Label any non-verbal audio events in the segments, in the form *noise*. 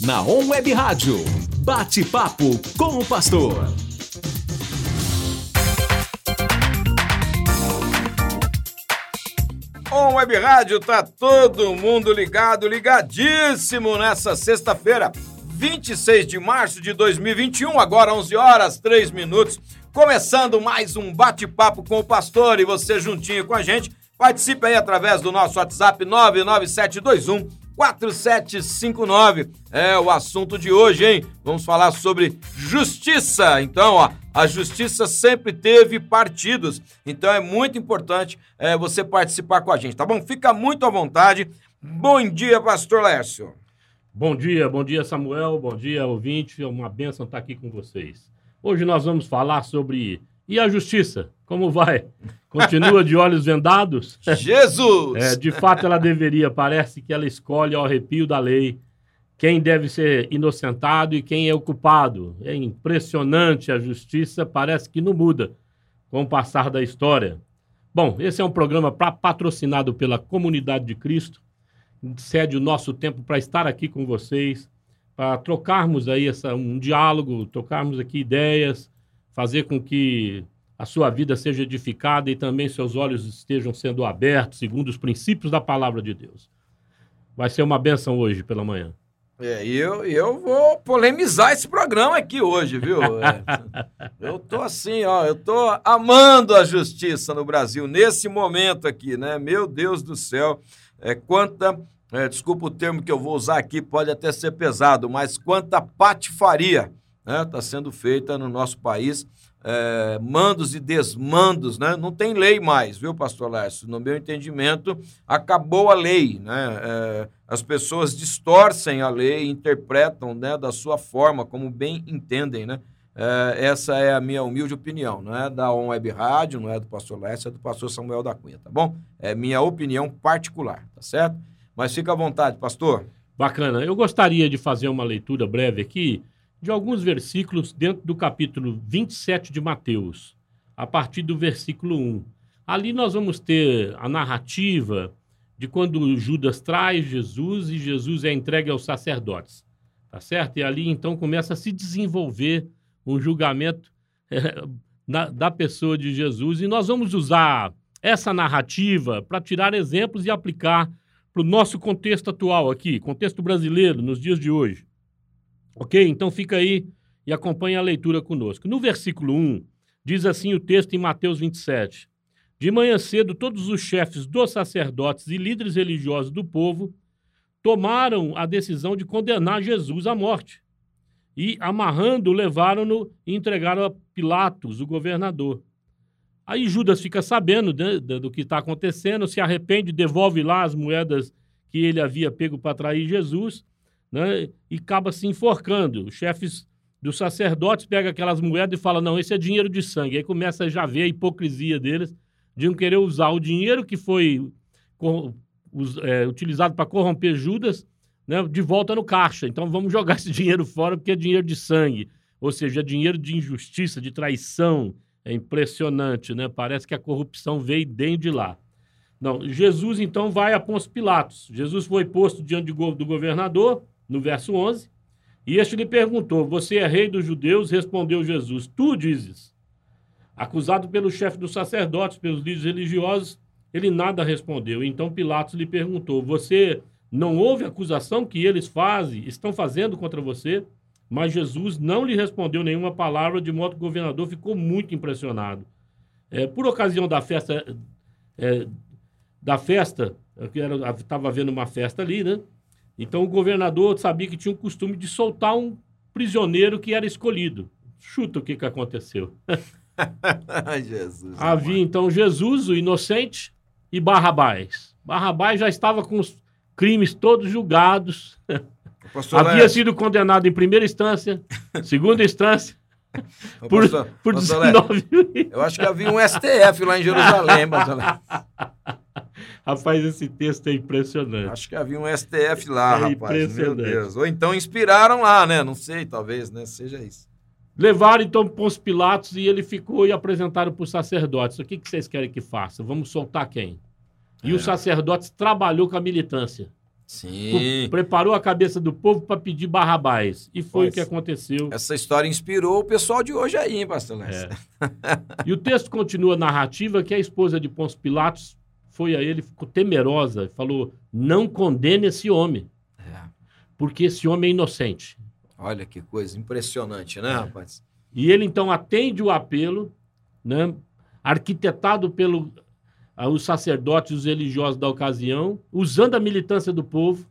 na On Web Rádio. Bate-papo com o pastor. On Web Rádio, tá todo mundo ligado, ligadíssimo nessa sexta-feira, 26 de março de 2021, agora 11 horas 3 minutos, começando mais um bate-papo com o pastor e você juntinho com a gente. Participe aí através do nosso WhatsApp 99721 4759. É o assunto de hoje, hein? Vamos falar sobre justiça. Então, ó, a justiça sempre teve partidos. Então é muito importante é, você participar com a gente, tá bom? Fica muito à vontade. Bom dia, pastor Lécio. Bom dia, bom dia, Samuel. Bom dia, ouvinte. É uma bênção estar aqui com vocês. Hoje nós vamos falar sobre. E a justiça? Como vai? Continua de olhos vendados? *laughs* Jesus! É, de fato, ela deveria. Parece que ela escolhe ao arrepio da lei quem deve ser inocentado e quem é o culpado. É impressionante a justiça, parece que não muda com o passar da história. Bom, esse é um programa pra, patrocinado pela Comunidade de Cristo. Cede o nosso tempo para estar aqui com vocês, para trocarmos aí essa, um diálogo, trocarmos aqui ideias, fazer com que a sua vida seja edificada e também seus olhos estejam sendo abertos segundo os princípios da palavra de Deus. Vai ser uma benção hoje pela manhã. É, eu, eu vou polemizar esse programa aqui hoje, viu? *laughs* É, eu tô assim, ó, eu tô amando a justiça no Brasil nesse momento aqui, né? Meu Deus do céu, é quanta, é, desculpa o termo que eu vou usar aqui, pode até ser pesado, mas quanta patifaria está né, tá sendo feita no nosso país é, mandos e desmandos, né? Não tem lei mais, viu, pastor Lércio? No meu entendimento, acabou a lei, né? É, as pessoas distorcem a lei, interpretam né, da sua forma, como bem entendem, né? É, essa é a minha humilde opinião, não é da On Web Rádio, não é do pastor Lércio, é do pastor Samuel da Cunha, tá bom? É minha opinião particular, tá certo? Mas fica à vontade, pastor. Bacana. Eu gostaria de fazer uma leitura breve aqui de alguns versículos dentro do capítulo 27 de Mateus, a partir do versículo 1. Ali nós vamos ter a narrativa de quando Judas traz Jesus e Jesus é entregue aos sacerdotes, tá certo? E ali então começa a se desenvolver um julgamento é, na, da pessoa de Jesus e nós vamos usar essa narrativa para tirar exemplos e aplicar para o nosso contexto atual aqui, contexto brasileiro, nos dias de hoje. Ok? Então fica aí e acompanhe a leitura conosco. No versículo 1, diz assim o texto em Mateus 27. De manhã cedo, todos os chefes dos sacerdotes e líderes religiosos do povo tomaram a decisão de condenar Jesus à morte. E, amarrando, levaram-no e entregaram a Pilatos, o governador. Aí Judas fica sabendo né, do que está acontecendo, se arrepende, devolve lá as moedas que ele havia pego para trair Jesus né, e acaba se enforcando. Os chefes dos sacerdotes pegam aquelas moedas e falam: não, esse é dinheiro de sangue. Aí começa a já ver a hipocrisia deles de não querer usar o dinheiro que foi é, utilizado para corromper Judas né, de volta no caixa. Então vamos jogar esse dinheiro fora porque é dinheiro de sangue. Ou seja, é dinheiro de injustiça, de traição. É impressionante, né? Parece que a corrupção veio dentro de lá. Não, Jesus então vai a Pôncio Pilatos. Jesus foi posto diante do governador, no verso 11. E este lhe perguntou: Você é rei dos judeus? Respondeu Jesus: Tu dizes. Acusado pelo chefe dos sacerdotes, pelos líderes religiosos, ele nada respondeu. Então Pilatos lhe perguntou: Você não ouve a acusação que eles fazem, estão fazendo contra você? Mas Jesus não lhe respondeu nenhuma palavra, de modo que o governador ficou muito impressionado. É, por ocasião da festa, é, da festa, estava havendo uma festa ali, né? Então o governador sabia que tinha o costume de soltar um prisioneiro que era escolhido. Chuta o que, que aconteceu. *laughs* Jesus. Havia então Jesus, o inocente, e Barrabás. Barrabás já estava com os crimes todos julgados. *laughs* Havia sido condenado em primeira instância, segunda instância. *laughs* por, pastor, por pastor 19 Eu acho que havia um STF lá em Jerusalém, pastor *laughs* Rapaz, esse texto é impressionante. Acho que havia um STF lá, é rapaz. Meu Deus. Ou então inspiraram lá, né? Não sei, talvez, né? Seja isso. Levaram então para os Pilatos e ele ficou e apresentaram para os sacerdotes. O que, que vocês querem que faça? Vamos soltar quem? E é. os sacerdotes trabalhou com a militância. Sim. Preparou a cabeça do povo para pedir Barrabás. E foi o Pois. que aconteceu. Essa história inspirou o pessoal de hoje aí, hein, pastor Lécio? É. E o texto continua a narrativa que a esposa de Pôncio Pilatos foi a ele, ficou temerosa, e falou: Não condene esse homem, É. porque esse homem é inocente. Olha que coisa impressionante, É. né, rapaz? E ele então atende o apelo, né, arquitetado pelos os sacerdotes e os religiosos da ocasião, usando a militância do povo,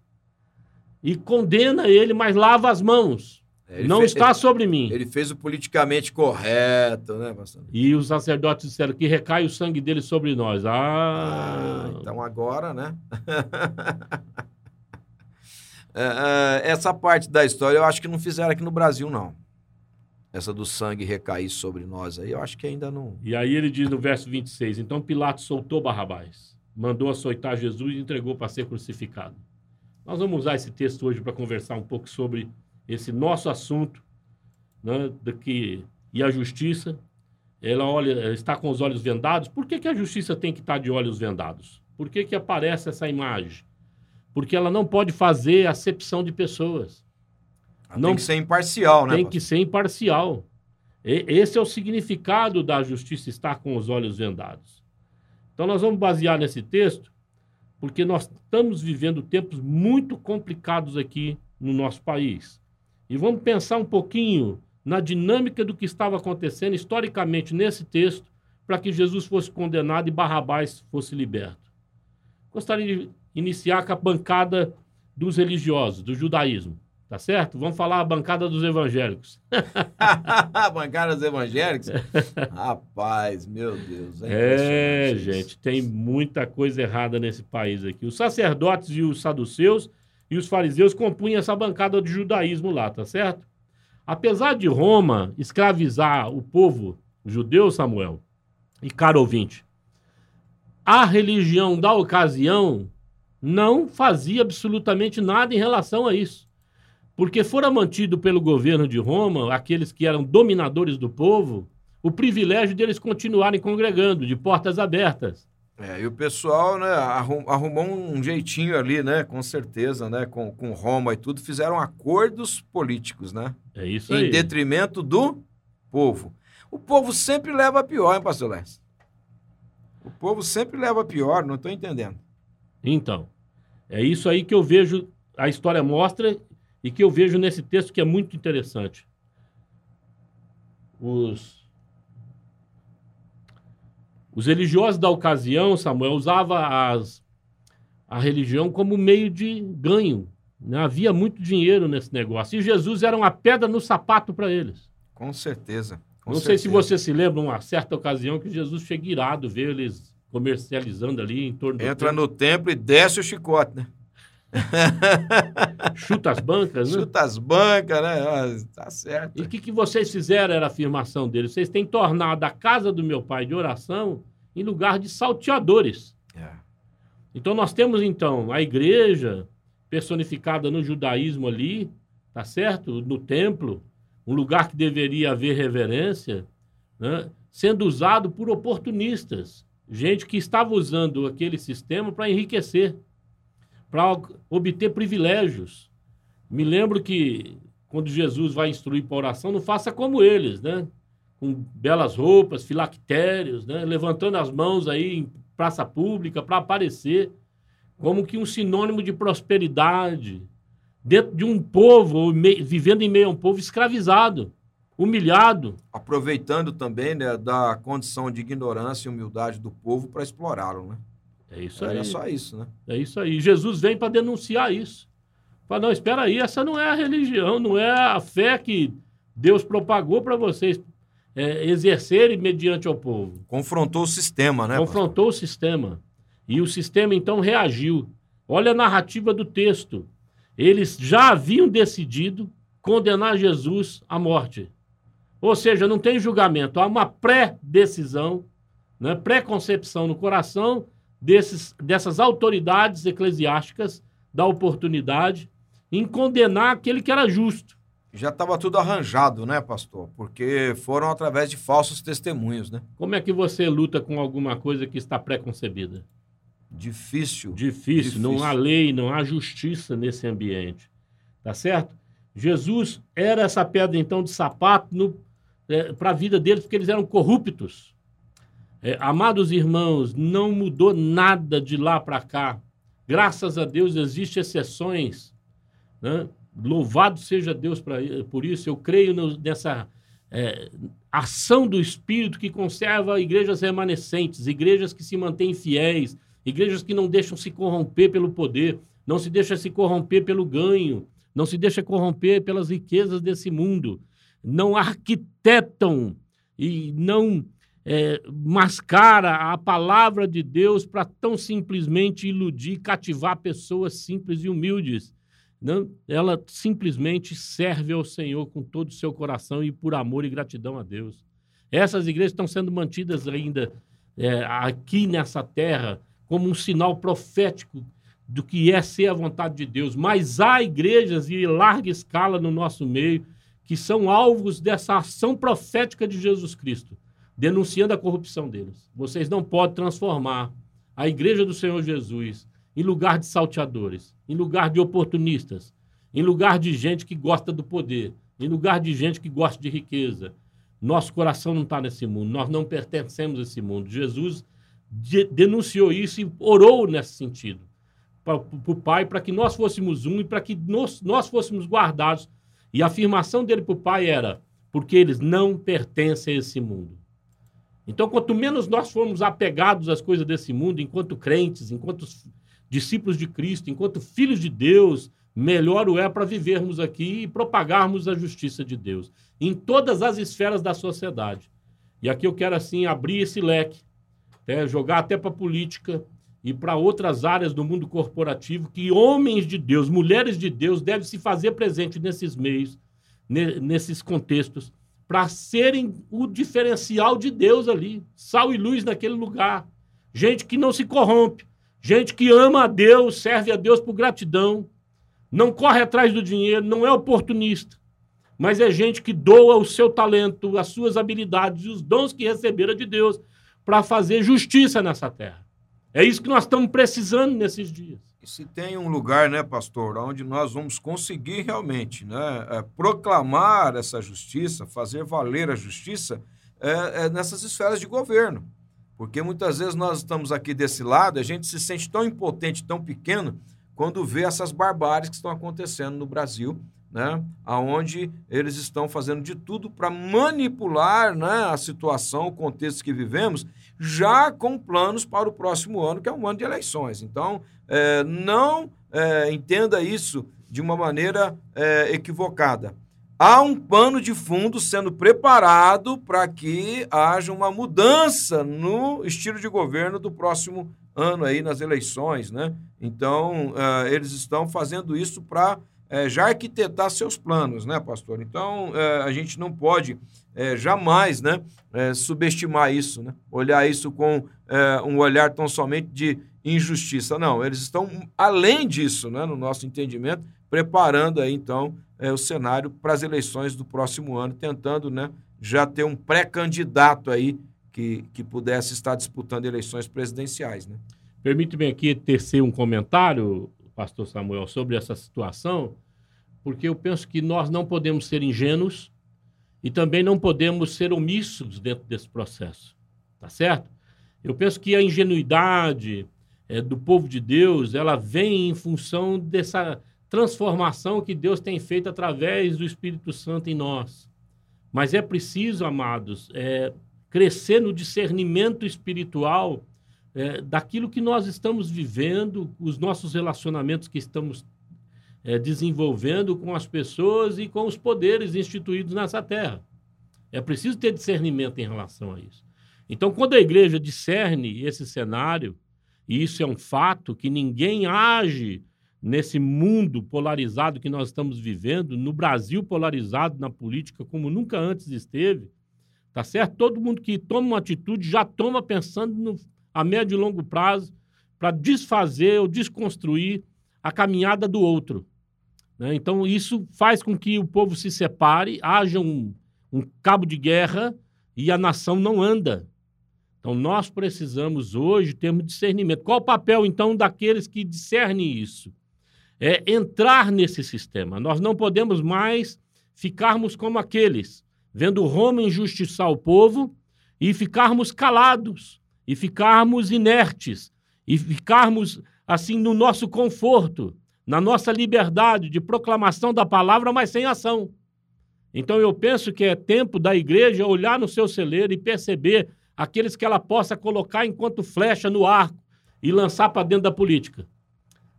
e condena ele, mas lava as mãos. Ele Não fez- está sobre mim. Ele, ele fez o politicamente correto, né, pastor? E os sacerdotes disseram que recai o sangue dele sobre nós. Ah, Ah, então agora, né? *laughs* É, é, essa parte da história eu acho que não fizeram aqui no Brasil, não. Essa do sangue recair sobre nós aí, eu acho que ainda não. E aí ele diz no verso 26: Então Pilatos soltou Barrabás, mandou açoitar Jesus e entregou para ser crucificado. Nós vamos usar esse texto hoje para conversar um pouco sobre esse nosso assunto, né, de que, e a justiça. Ela olha, está com os olhos vendados. Por que, que a justiça tem que estar de olhos vendados? Por que, que aparece essa imagem? Porque ela não pode fazer acepção de pessoas. Não- Tem que ser imparcial, né? tem que ser imparcial. E- esse é o significado da justiça estar com os olhos vendados. Então nós vamos basear nesse texto, porque nós estamos vivendo tempos muito complicados aqui no nosso país. E vamos pensar um pouquinho na dinâmica do que estava acontecendo historicamente nesse texto, para que Jesus fosse condenado e Barrabás fosse liberto. Gostaria de iniciar com a bancada dos religiosos, do judaísmo. Tá certo? Vamos falar a bancada dos evangélicos. *laughs* Bancada dos evangélicos? Rapaz, meu Deus. É, isso. gente, tem muita coisa errada nesse país aqui. Os sacerdotes e os saduceus e os fariseus compunham essa bancada de judaísmo lá, tá certo? Apesar de Roma escravizar o povo judeu, Samuel, e caro ouvinte, a religião da ocasião não fazia absolutamente nada em relação a isso. Porque fora mantido pelo governo de Roma, aqueles que eram dominadores do povo, o privilégio deles continuarem congregando, de portas abertas. É, e o pessoal, né, arrum- arrumou um jeitinho ali, né, com certeza, né, com, com Roma e tudo, fizeram acordos políticos, né, É isso em aí. detrimento do povo. O povo sempre leva a pior, hein, pastor Lécio? O povo sempre leva a pior, não estou entendendo. Então, é isso aí que eu vejo, a história mostra e que eu vejo nesse texto que é muito interessante. Os, os religiosos da ocasião, Samuel, usavam as, a religião como meio de ganho. né? Havia muito dinheiro nesse negócio. E Jesus era uma pedra no sapato para eles. Com certeza. com Não sei se certeza. você se lembra, uma certa ocasião que Jesus chega irado ver eles comercializando ali em torno do Entra no templo e desce o chicote, né? *laughs* chuta as bancas, né? Chuta as bancas, né? Ah, Tá certo. E o que, que vocês fizeram era a afirmação dele. Vocês têm tornado a casa do meu pai de oração em lugar de salteadores. É. Então nós temos então a igreja personificada no judaísmo ali, tá certo? No templo, um lugar que deveria haver reverência, né? sendo usado por oportunistas, gente que estava usando aquele sistema para enriquecer, para obter privilégios. Me lembro que quando Jesus vai instruir para oração, não faça como eles, né? Com belas roupas, filactérios, né? Levantando as mãos aí em praça pública para aparecer como que um sinônimo de prosperidade dentro de um povo, vivendo em meio a um povo escravizado, humilhado. Aproveitando também né, da condição de ignorância e humildade do povo para explorá-lo, né? É isso Era aí. só isso, né? É isso aí. Jesus vem para denunciar isso. Fala, não, espera aí, essa não é a religião, não é a fé que Deus propagou para vocês é, exercerem mediante ao povo. Confrontou o sistema, né? Confrontou o sistema. E o sistema então reagiu. Olha a narrativa do texto. Eles já haviam decidido condenar Jesus à morte. Ou seja, não tem julgamento, há uma pré-decisão, né, pré-concepção no coração desses, dessas autoridades eclesiásticas da oportunidade em condenar aquele que era justo. Já estava tudo arranjado, né, pastor? Porque foram através de falsos testemunhos, né? Como é que você luta com alguma coisa que está pré-concebida? Difícil. Difícil. Difícil. Não há lei, não há justiça nesse ambiente. Tá certo? Jesus era essa pedra, então, de sapato é, para a vida deles, porque eles eram corruptos. É, amados irmãos, não mudou nada de lá para cá. Graças a Deus existem exceções. Né? Louvado seja Deus pra, por isso. Eu creio no, nessa é, ação do Espírito que conserva igrejas remanescentes, igrejas que se mantêm fiéis, igrejas que não deixam se corromper pelo poder, não se deixam se corromper pelo ganho, não se deixam corromper pelas riquezas desse mundo, não arquitetam e não é, mascara a palavra de Deus para tão simplesmente iludir, cativar pessoas simples e humildes. Não, ela simplesmente serve ao Senhor com todo o seu coração e por amor e gratidão a Deus. Essas igrejas estão sendo mantidas ainda é, aqui nessa terra como um sinal profético do que é ser a vontade de Deus. Mas há igrejas em larga escala no nosso meio que são alvos dessa ação profética de Jesus Cristo denunciando a corrupção deles. Vocês não podem transformar a igreja do Senhor Jesus em lugar de salteadores, em lugar de oportunistas, em lugar de gente que gosta do poder, em lugar de gente que gosta de riqueza. Nosso coração não está nesse mundo, nós não pertencemos a esse mundo. Jesus de, denunciou isso e orou nesse sentido para o Pai, para que nós fôssemos um e para que nós, nós fôssemos guardados. E a afirmação dele para o Pai era: porque eles não pertencem a esse mundo. Então, quanto menos nós formos apegados às coisas desse mundo, enquanto crentes, enquanto discípulos de Cristo, enquanto filhos de Deus, melhor o é para vivermos aqui e propagarmos a justiça de Deus em todas as esferas da sociedade. E aqui eu quero, assim, abrir esse leque, né, jogar até para a política e para outras áreas do mundo corporativo, que homens de Deus, mulheres de Deus, devem se fazer presente nesses meios, nesses contextos, para serem o diferencial de Deus ali, sal e luz naquele lugar. Gente que não se corrompe, gente que ama a Deus, serve a Deus por gratidão, não corre atrás do dinheiro, não é oportunista, mas é gente que doa o seu talento, as suas habilidades e os dons que receberam de Deus para fazer justiça nessa terra. É isso que nós estamos precisando nesses dias. Se tem um lugar, né, pastor, onde nós vamos conseguir realmente né, é, proclamar essa justiça, fazer valer a justiça, é, é nessas esferas de governo. Porque muitas vezes nós estamos aqui desse lado, a gente se sente tão impotente, tão pequeno, quando vê essas barbáries que estão acontecendo no Brasil, né? aonde eles estão fazendo de tudo para manipular né, a situação, o contexto que vivemos, já com planos para o próximo ano, que é um ano de eleições. Então, é, não é, entenda isso de uma maneira é, equivocada. Há um pano de fundo sendo preparado para que haja uma mudança no estilo de governo do próximo ano aí nas eleições, né? Então, é, eles estão fazendo isso para é, já arquitetar seus planos, né, pastor? Então, é, a gente não pode é, jamais né, é, subestimar isso, né? olhar isso com é, um olhar tão somente de injustiça. Não, eles estão além disso, né, no nosso entendimento, preparando aí, então, é, o cenário para as eleições do próximo ano, tentando né, já ter um pré-candidato aí que, que pudesse estar disputando eleições presidenciais. Né? Permite-me aqui tecer um comentário, pastor Samuel, sobre essa situação, porque eu penso que nós não podemos ser ingênuos e também não podemos ser omissos dentro desse processo, tá certo? Eu penso que a ingenuidade é, do povo de Deus, ela vem em função dessa transformação que Deus tem feito através do Espírito Santo em nós. Mas é preciso, amados, é, crescer no discernimento espiritual é, daquilo que nós estamos vivendo, os nossos relacionamentos que estamos é, desenvolvendo com as pessoas e com os poderes instituídos nessa terra. É preciso ter discernimento em relação a isso. Então, quando a igreja discerne esse cenário, e isso é um fato, que ninguém age nesse mundo polarizado que nós estamos vivendo, no Brasil polarizado na política como nunca antes esteve, tá certo? Todo mundo que toma uma atitude já toma pensando no, a médio e longo prazo para desfazer ou desconstruir a caminhada do outro. Né? Então, isso faz com que o povo se separe, haja um, um cabo de guerra e a nação não anda. Então, nós precisamos hoje termos discernimento. Qual o papel, então, daqueles que discernem isso? É entrar nesse sistema. Nós não podemos mais ficarmos como aqueles, vendo Roma injustiçar o povo e ficarmos calados, e ficarmos inertes, e ficarmos assim no nosso conforto, na nossa liberdade de proclamação da palavra, mas sem ação. Então eu penso que é tempo da igreja olhar no seu celeiro e perceber aqueles que ela possa colocar enquanto flecha no arco e lançar para dentro da política.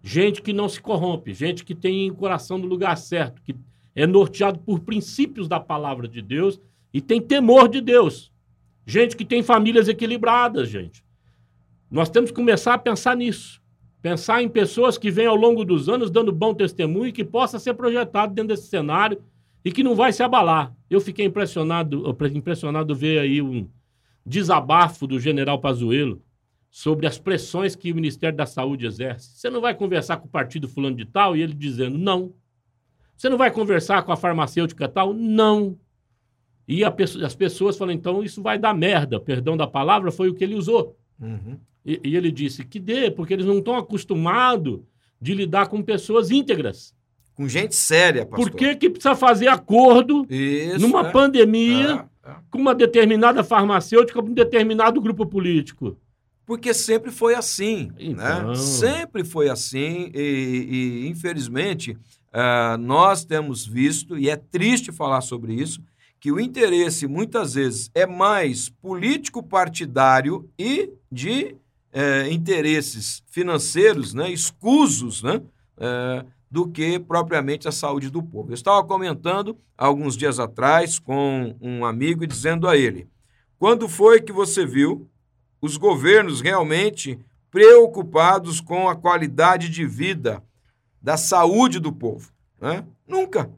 Gente que não se corrompe, gente que tem o coração no lugar certo, que é norteado por princípios da palavra de Deus e tem temor de Deus. Gente que tem famílias equilibradas, gente. Nós temos que começar a pensar nisso. Pensar em pessoas que vêm ao longo dos anos dando bom testemunho e que possa ser projetado dentro desse cenário e que não vai se abalar. Eu fiquei impressionado, impressionado ver aí um desabafo do general Pazuello sobre as pressões que o Ministério da Saúde exerce. Você não vai conversar com o partido fulano de tal e ele dizendo não. Você não vai conversar com a farmacêutica tal? Não. E as pessoas falam, então isso vai dar merda. Perdão da palavra, foi o que ele usou. Uhum. E, e, ele disse que dê, porque eles não estão acostumados de lidar com pessoas íntegras. Com gente séria, pastor. Por que, que precisa fazer acordo Isso, numa é. pandemia é, é. com uma determinada farmacêutica, com um determinado grupo político? Porque sempre foi assim. Né? Então... Né? Sempre foi assim. E, e infelizmente, uh, nós temos visto, e é triste falar sobre isso, que o interesse muitas vezes é mais político-partidário e de é, interesses financeiros, né, escusos, né, é, do que propriamente a saúde do povo. Eu estava comentando alguns dias atrás com um amigo e dizendo a ele: quando foi que você viu os governos realmente preocupados com a qualidade de vida, da saúde do povo? Né? Nunca.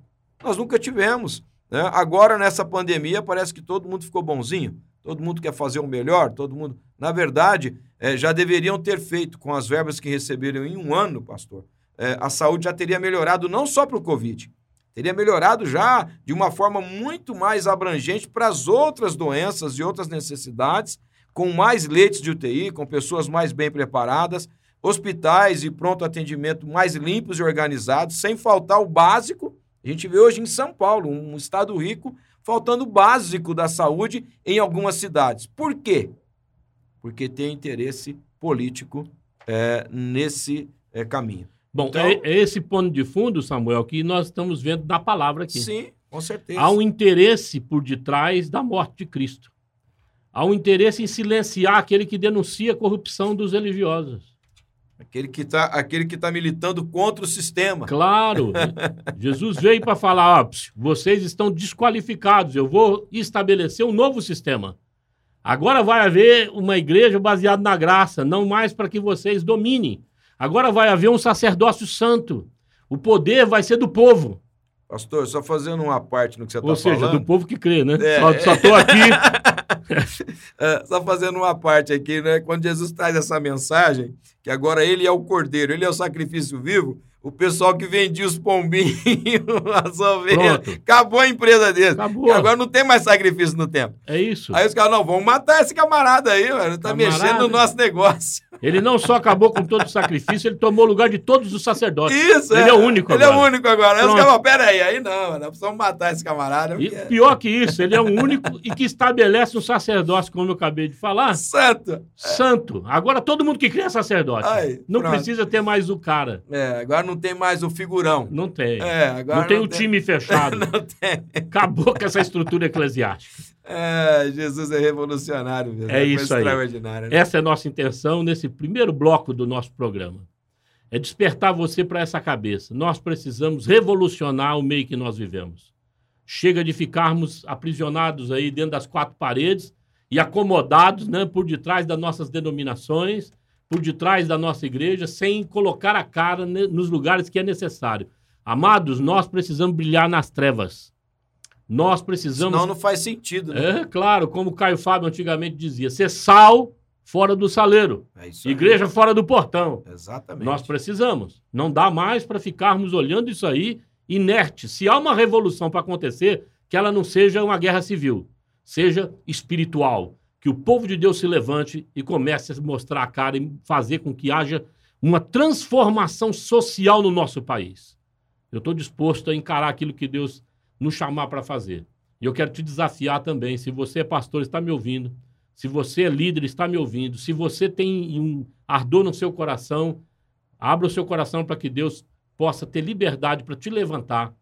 Nós nunca tivemos. Né? Agora, nessa pandemia, parece que todo mundo ficou bonzinho, todo mundo quer fazer o melhor, todo mundo. Na verdade, é, já deveriam ter feito com as verbas que receberam em um ano, pastor. É, a saúde já teria melhorado não só para o Covid, teria melhorado já de uma forma muito mais abrangente para as outras doenças e outras necessidades, com mais leitos de UTI, com pessoas mais bem preparadas, hospitais e pronto atendimento mais limpos e organizados, sem faltar o básico a gente vê hoje em São Paulo, um estado rico, faltando o básico da saúde em algumas cidades. Por quê? Porque tem interesse político é, nesse é, caminho. Bom, então, é, é, esse pano de fundo, Samuel, que nós estamos vendo na palavra aqui. Sim, com certeza. Há um interesse por detrás da morte de Cristo. Há um interesse em silenciar aquele que denuncia a corrupção dos religiosos. Aquele que está aquele que tá militando contra o sistema. Claro. *laughs* Jesus veio para falar: ó, vocês estão desqualificados, eu vou estabelecer um novo sistema. Agora vai haver uma igreja baseada na graça, não mais para que vocês dominem. Agora vai haver um sacerdócio santo. O poder vai ser do povo. Pastor, só fazendo uma parte no que você está falando. Ou seja, do povo que crê, né? É, só estou aqui. *laughs* é, só fazendo uma parte aqui, né? Quando Jesus traz essa mensagem, que agora ele é o cordeiro, ele é o sacrifício vivo, o pessoal que vendia os pombinhos, *laughs* as ovelhas, Pronto. acabou a empresa dele. Acabou. Agora não tem mais sacrifício no tempo. É isso. Aí os caras, não, vamos matar esse camarada aí, mano. Tá camarada. mexendo no nosso negócio. *laughs* Ele não só acabou com todo o sacrifício, ele tomou o lugar de todos os sacerdotes. Isso, Ele é, é o único ele agora. Ele é o único agora. Aí os caras, pera aí, aí não, nós precisamos matar esse camarada. Porque... E pior que isso, ele é o único e que estabelece um sacerdócio, como eu acabei de falar. Santo. Santo. Agora todo mundo que cria é sacerdote. Aí, não pronto. precisa ter mais o cara. É, agora não tem mais o figurão. Não tem. É, agora não tem não o tem... time fechado. *laughs* não tem. Acabou com essa estrutura eclesiástica. É, Jesus é revolucionário mesmo. É, é isso aí. Né? Essa é a nossa intenção nesse primeiro bloco do nosso programa. É despertar você para essa cabeça. Nós precisamos revolucionar o meio que nós vivemos. Chega de ficarmos aprisionados aí dentro das quatro paredes e acomodados né, por detrás das nossas denominações, por detrás da nossa igreja, sem colocar a cara nos lugares que é necessário. Amados, nós precisamos brilhar nas trevas. Nós precisamos. Senão não faz sentido, né? É, claro, como o Caio Fábio antigamente dizia: ser sal fora do saleiro, é igreja fora do portão. Exatamente. Nós precisamos. Não dá mais para ficarmos olhando isso aí inerte. Se há uma revolução para acontecer, que ela não seja uma guerra civil, seja espiritual, que o povo de Deus se levante e comece a mostrar a cara e fazer com que haja uma transformação social no nosso país. Eu estou disposto a encarar aquilo que Deus nos chamar para fazer. E eu quero te desafiar também, se você é pastor, está me ouvindo, se você é líder, está me ouvindo, se você tem um ardor no seu coração, abra o seu coração para que Deus possa ter liberdade para te levantar,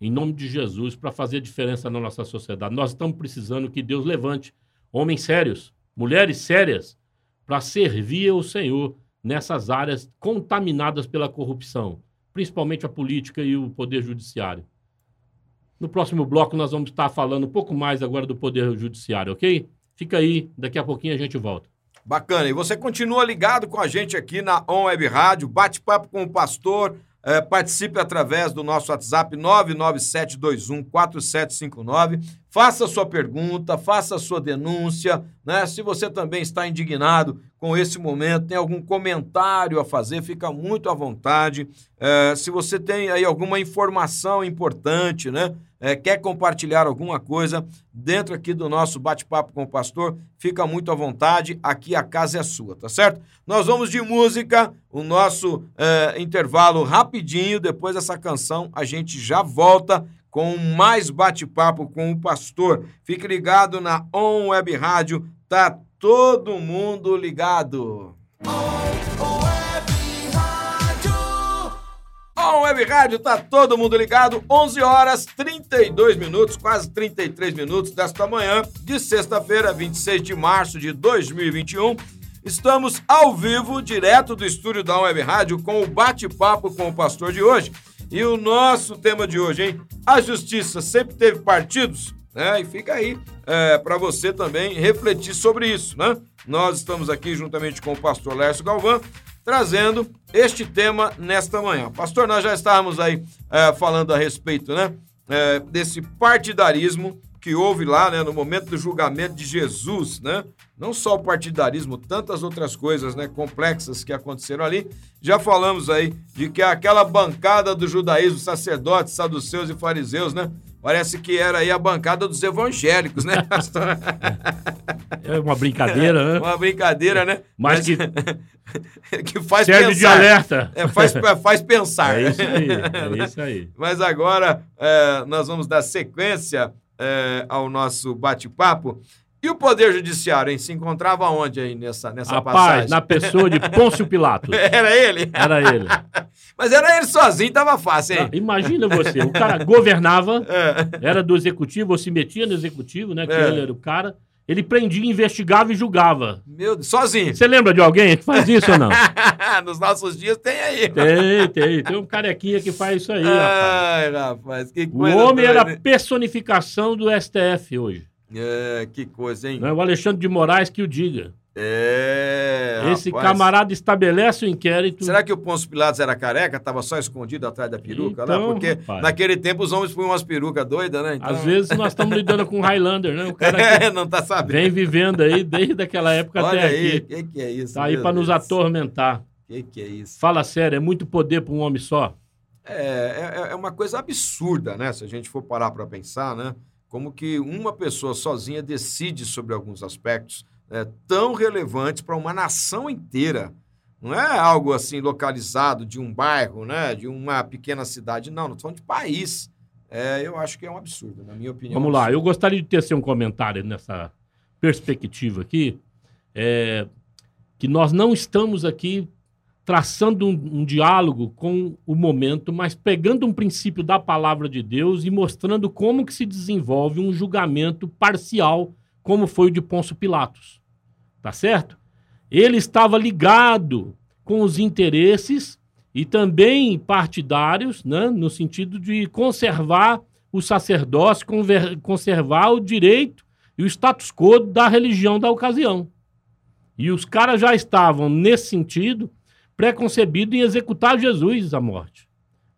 em nome de Jesus, para fazer diferença na nossa sociedade. Nós estamos precisando que Deus levante homens sérios, mulheres sérias, para servir o Senhor nessas áreas contaminadas pela corrupção, principalmente a política e o poder judiciário. No próximo bloco nós vamos estar falando um pouco mais agora do poder judiciário, ok? Fica aí, daqui a pouquinho a gente volta. Bacana. E você continua ligado com a gente aqui na On Web Rádio, bate-papo com o pastor é, participe através do nosso WhatsApp 997214759. Faça sua pergunta, faça sua denúncia, né? Se você também está indignado com esse momento, tem algum comentário a fazer, fica muito à vontade. É, se você tem aí alguma informação importante, né? É, quer compartilhar alguma coisa dentro aqui do nosso bate-papo com o pastor, fica muito à vontade. Aqui a casa é sua, tá certo? Nós vamos de música, o nosso é, intervalo rapidinho. Depois dessa canção, a gente já volta com mais bate-papo com o pastor. Fique ligado na On Web Rádio, tá todo mundo ligado. On Web Rádio, tá todo mundo ligado. 11 horas 32 minutos, quase 33 minutos desta manhã de sexta-feira, 26 de março de 2021. Estamos ao vivo, direto do estúdio da Web Rádio, com o bate-papo com o pastor de hoje. E o nosso tema de hoje, hein? A justiça sempre teve partidos? Né? E fica aí é, para você também refletir sobre isso, né? Nós estamos aqui juntamente com o pastor Lércio Galvão trazendo este tema nesta manhã. Pastor, nós já estávamos aí é, falando a respeito, né? É, desse partidarismo que houve lá, né, no momento do julgamento de Jesus, né? Não só o partidarismo, tantas outras coisas, né, complexas que aconteceram ali. Já falamos aí de que aquela bancada do judaísmo, sacerdotes, saduceus e fariseus, né, Parece que era aí a bancada dos evangélicos, né, pastor? *laughs* É uma brincadeira, né? Uma brincadeira, né? Mas, que, *laughs* que faz serve pensar. de alerta. É, faz, faz pensar. *laughs* É isso aí, é isso aí. Mas agora é, nós vamos dar sequência é, ao nosso bate-papo. E o Poder Judiciário, hein? Se encontrava onde aí nessa, nessa Rapaz, passagem? na pessoa de Pôncio Pilatos. *laughs* Era ele? Era ele. *laughs* Mas era ele sozinho, tava fácil, hein? Não, imagina você, o cara governava, *laughs* É. era do executivo, ou se metia no executivo, né? Que É. ele era o cara. Ele prendia, investigava e julgava. Meu Deus, sozinho. Você lembra de alguém que faz isso ou não? Nos nossos dias tem aí. Tem, tem. Tem um carequinha que faz isso aí, rapaz. Ai, rapaz, que O coisa homem era a personificação do STF hoje. É, que coisa, hein? Né? O Alexandre de Moraes que o diga. É, Esse rapaz. camarada estabelece o inquérito. Será que o Pôncio Pilatos era careca? Tava só escondido atrás da peruca lá? Então, Porque rapaz. naquele tempo os homens punham umas perucas doidas, né? Então... Às vezes nós estamos lidando com o Highlander, né? O cara *laughs* que É, não tá sabendo. vem vivendo aí desde aquela época Olha até aí, aqui. o que, que é isso? Tá aí para nos atormentar. O que, que é isso? Fala sério, é muito poder para um homem só. É, é, é uma coisa absurda, né? Se a gente for parar para pensar, né? Como que uma pessoa sozinha decide sobre alguns aspectos né, tão relevantes para uma nação inteira. Não é algo assim localizado de um bairro, né? De uma pequena cidade. Não, não falando de país. É, eu acho que é um absurdo, na minha opinião. Vamos lá, eu gostaria de tecer um comentário nessa perspectiva aqui, é, que nós não estamos aqui traçando um, um diálogo com o momento, mas pegando um princípio da palavra de Deus e mostrando como que se desenvolve um julgamento parcial, como foi o de Pôncio Pilatos. Tá certo? Ele estava ligado com os interesses e também partidários, né, no sentido de conservar o sacerdócio, conservar o direito e o status quo da religião da ocasião. E os caras já estavam, nesse sentido, preconcebidos em executar Jesus à morte.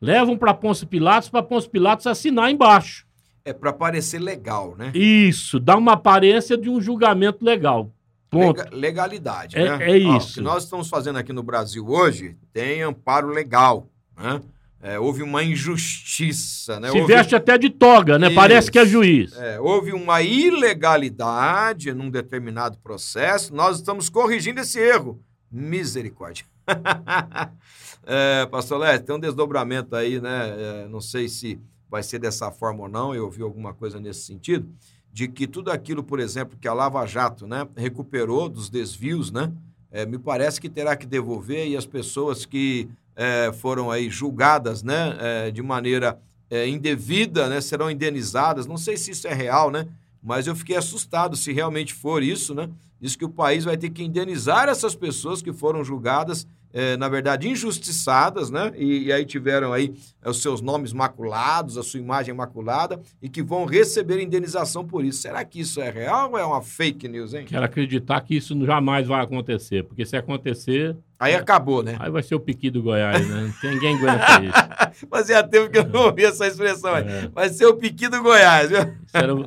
Levam para Pôncio Pilatos, para Pôncio Pilatos assinar embaixo. É para parecer legal, né? Isso, dá uma aparência de um julgamento legal. Ponto. Lega- legalidade, É- né? é Ó, isso. o que nós estamos fazendo aqui no Brasil hoje tem amparo legal, né? é, houve uma injustiça, né? Se houve, veste até de toga, né? Isso. Parece que é juiz. é, houve uma ilegalidade num determinado processo. Nós estamos corrigindo esse erro. Misericórdia. *laughs* é, Pastor Leste, tem um desdobramento aí, né? É, não sei se vai ser dessa forma ou não, eu ouvi alguma coisa nesse sentido, de que tudo aquilo, por exemplo, que a Lava Jato né, recuperou dos desvios, né? É, me parece que terá que devolver e as pessoas que é, foram aí julgadas né, é, de maneira é, indevida né, serão indenizadas. Não sei se isso é real, né? Mas eu fiquei assustado se realmente for isso, né? Diz que o país vai ter que indenizar essas pessoas que foram julgadas, eh, na verdade, injustiçadas, né? E, e aí tiveram aí eh, os seus nomes maculados, a sua imagem maculada, e que vão receber indenização por isso. Será que isso é real ou é uma fake news, hein? Quero acreditar que isso jamais vai acontecer, porque se acontecer, Aí acabou, né? aí vai ser o piqui do Goiás, né? Não tem ninguém aguenta *laughs* isso. Fazia tempo que eu não ouvi essa expressão aí. É. Vai ser o piqui do Goiás, viu? Isso era o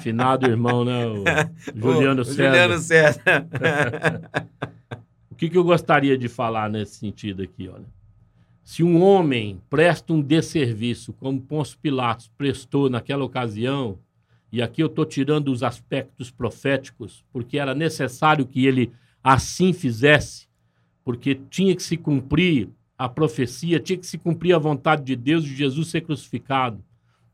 finado irmão, né? O *laughs* Juliano O César. Juliano César. *laughs* O que, que eu gostaria de falar nesse sentido aqui, olha? Se um homem presta um desserviço, como Pôncio Pilatos prestou naquela ocasião, e aqui eu estou tirando os aspectos proféticos, porque era necessário que ele assim fizesse, porque tinha que se cumprir a profecia, tinha que se cumprir a vontade de Deus de Jesus ser crucificado.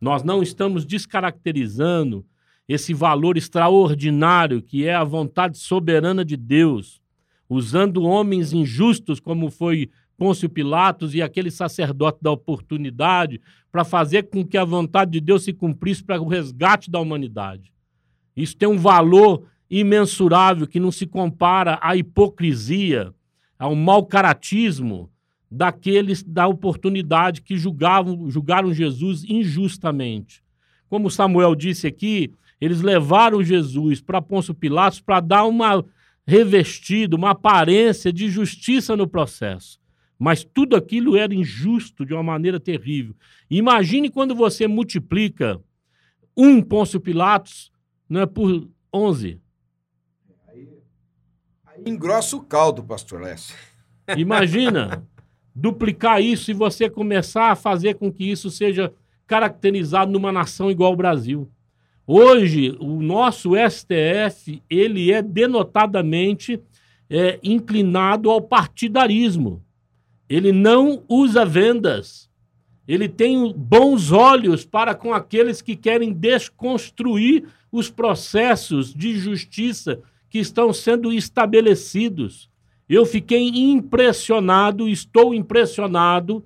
Nós não estamos descaracterizando esse valor extraordinário que é a vontade soberana de Deus, usando homens injustos como foi Pôncio Pilatos e aquele sacerdote da oportunidade para fazer com que a vontade de Deus se cumprisse para o resgate da humanidade. Isso tem um valor imensurável que não se compara à hipocrisia, ao mau caratismo daqueles da oportunidade que julgavam, julgaram Jesus injustamente. Como Samuel disse aqui, eles levaram Jesus para Pôncio Pilatos para dar uma revestida, uma aparência de justiça no processo. Mas tudo aquilo era injusto de uma maneira terrível. Imagine quando você multiplica um Pôncio Pilatos né, por 11. Engrossa o caldo, pastor Lécio. Imagina duplicar isso e você começar a fazer com que isso seja caracterizado numa nação igual ao Brasil. Hoje, o nosso STF, ele é denotadamente é, inclinado ao partidarismo. Ele não usa vendas. Ele tem bons olhos para com aqueles que querem desconstruir os processos de justiça que estão sendo estabelecidos. Eu fiquei impressionado, estou impressionado,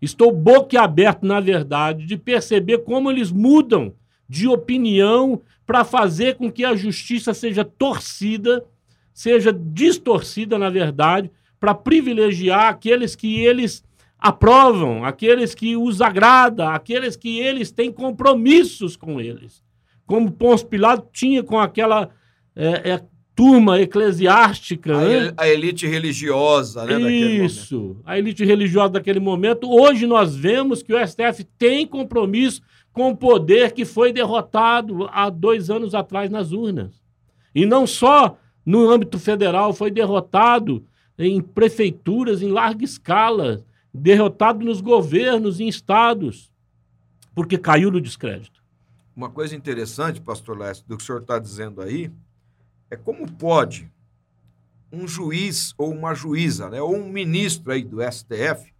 estou boquiaberto, na verdade, de perceber como eles mudam de opinião para fazer com que a justiça seja torcida, seja distorcida, na verdade, para privilegiar aqueles que eles aprovam, aqueles que os agrada, aqueles que eles têm compromissos com eles. Como Pôncio Pilato tinha com aquela é, é, turma eclesiástica. A, né? el- a elite religiosa, né? daquele momento. Isso, a elite religiosa daquele momento. Hoje nós vemos que o STF tem compromisso com o poder que foi derrotado há dois anos atrás nas urnas. E não só no âmbito federal, foi derrotado em prefeituras em larga escala, derrotado nos governos, em estados, porque caiu no descrédito. Uma coisa interessante, pastor Lécio, do que o senhor está dizendo aí, é como pode um juiz ou uma juíza, né, ou um ministro aí do STF,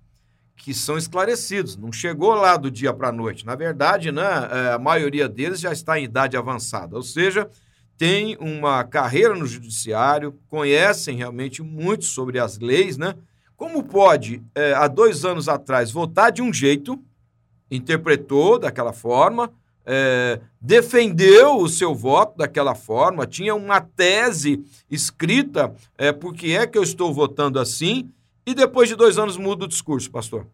que são esclarecidos, não chegou lá do dia para a noite. Na verdade, né, é, a maioria deles já está em idade avançada, ou seja, tem uma carreira no judiciário, conhecem realmente muito sobre as leis, né? Como pode, é, há dois anos atrás, votar de um jeito, interpretou daquela forma, é, defendeu o seu voto daquela forma, tinha uma tese escrita é, por que é que eu estou votando assim, e depois de dois anos muda o discurso, pastor.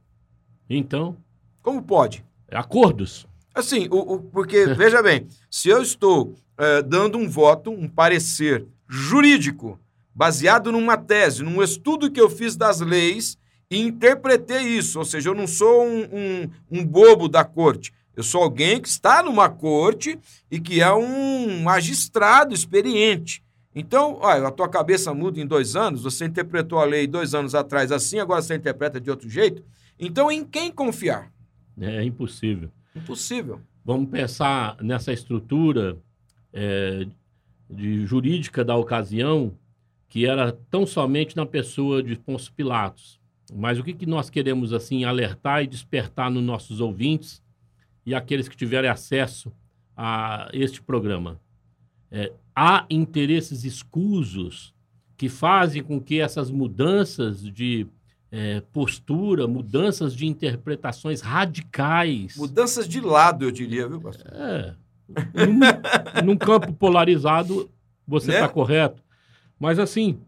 Então, Como pode? acordos. Assim, o, o- porque, *laughs* veja bem, se eu estou é, dando um voto, um parecer jurídico, baseado numa tese, num estudo que eu fiz das leis e interpretei isso, ou seja, eu não sou um, um- um bobo da corte, eu sou alguém que está numa corte e que é um magistrado experiente. Então, olha, a tua cabeça muda em dois anos, você interpretou a lei dois anos atrás assim, agora você interpreta de outro jeito. Então, em quem confiar? É impossível. Impossível. Vamos pensar nessa estrutura é, de jurídica da ocasião, que era tão somente na pessoa de Pôncio Pilatos. Mas o que, que nós queremos assim alertar e despertar nos nossos ouvintes e aqueles que tiverem acesso a este programa? É, há interesses escusos que fazem com que essas mudanças de é, postura, mudanças de interpretações radicais. Mudanças de lado, eu diria, viu, pastor? É. Num, num campo polarizado, você está né? correto. Mas, assim,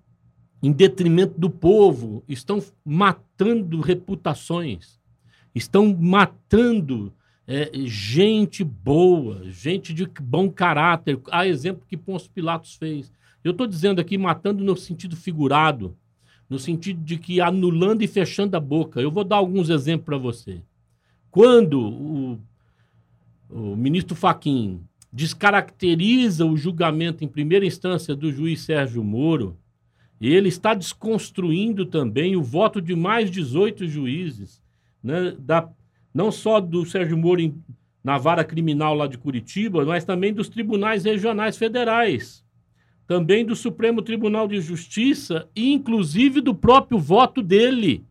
em detrimento do povo, estão matando reputações, estão matando é, gente boa, gente de bom caráter. A exemplo que Pôncio Pilatos fez. Eu estou dizendo aqui matando no sentido figurado no sentido de que anulando e fechando a boca. Eu vou dar alguns exemplos para você. Quando o, o ministro Faquim descaracteriza o julgamento em primeira instância do juiz Sérgio Moro, ele está desconstruindo também o voto de mais 18 juízes, né, da, não só do Sérgio Moro em, na vara criminal lá de Curitiba, mas também dos tribunais regionais federais também do Supremo Tribunal de Justiça e, inclusive, do próprio voto dele,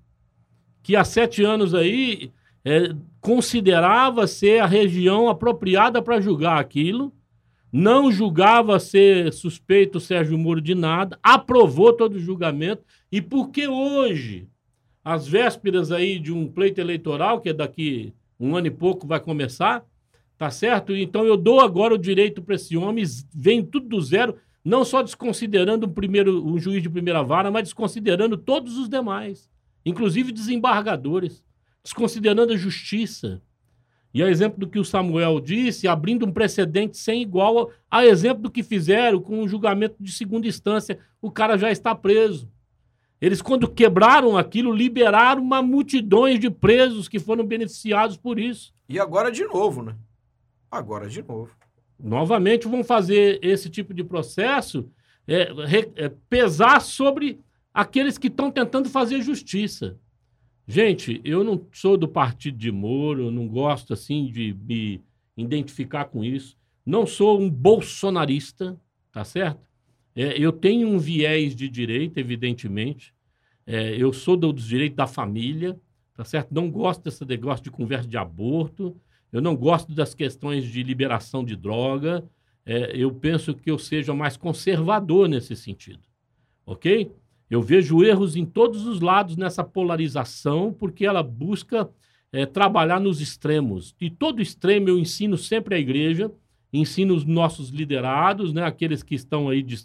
que há sete anos aí é, considerava ser a região apropriada para julgar aquilo, não julgava ser suspeito Sérgio Moro de nada, aprovou todo o julgamento, e porque hoje, às vésperas aí de um pleito eleitoral, que é daqui um ano e pouco vai começar, tá certo? Então eu dou agora o direito para esse homem, vem tudo do zero, não só desconsiderando um, primeiro, um juiz de primeira vara, mas desconsiderando todos os demais, inclusive desembargadores, desconsiderando a justiça. E a exemplo do que o Samuel disse, abrindo um precedente sem igual a exemplo do que fizeram com o julgamento de segunda instância, o cara já está preso. Eles, quando quebraram aquilo, liberaram uma multidão de presos que foram beneficiados por isso. E agora de novo, né? Agora de novo novamente vão fazer esse tipo de processo é, é, pesar sobre aqueles que estão tentando fazer justiça. Gente, eu não sou do partido de Moro, não gosto assim de me identificar com isso. Não sou um bolsonarista, tá certo? É, eu tenho um viés de direita, evidentemente. É, eu sou do, dos direitos da família, tá certo? Não gosto desse negócio de conversa de aborto. Eu não gosto das questões de liberação de droga. É, eu penso que eu seja mais conservador nesse sentido. Ok? Eu vejo erros em todos os lados nessa polarização, porque ela busca é, trabalhar nos extremos. E todo extremo eu ensino sempre à igreja, ensino os nossos liderados, né, aqueles que estão aí de,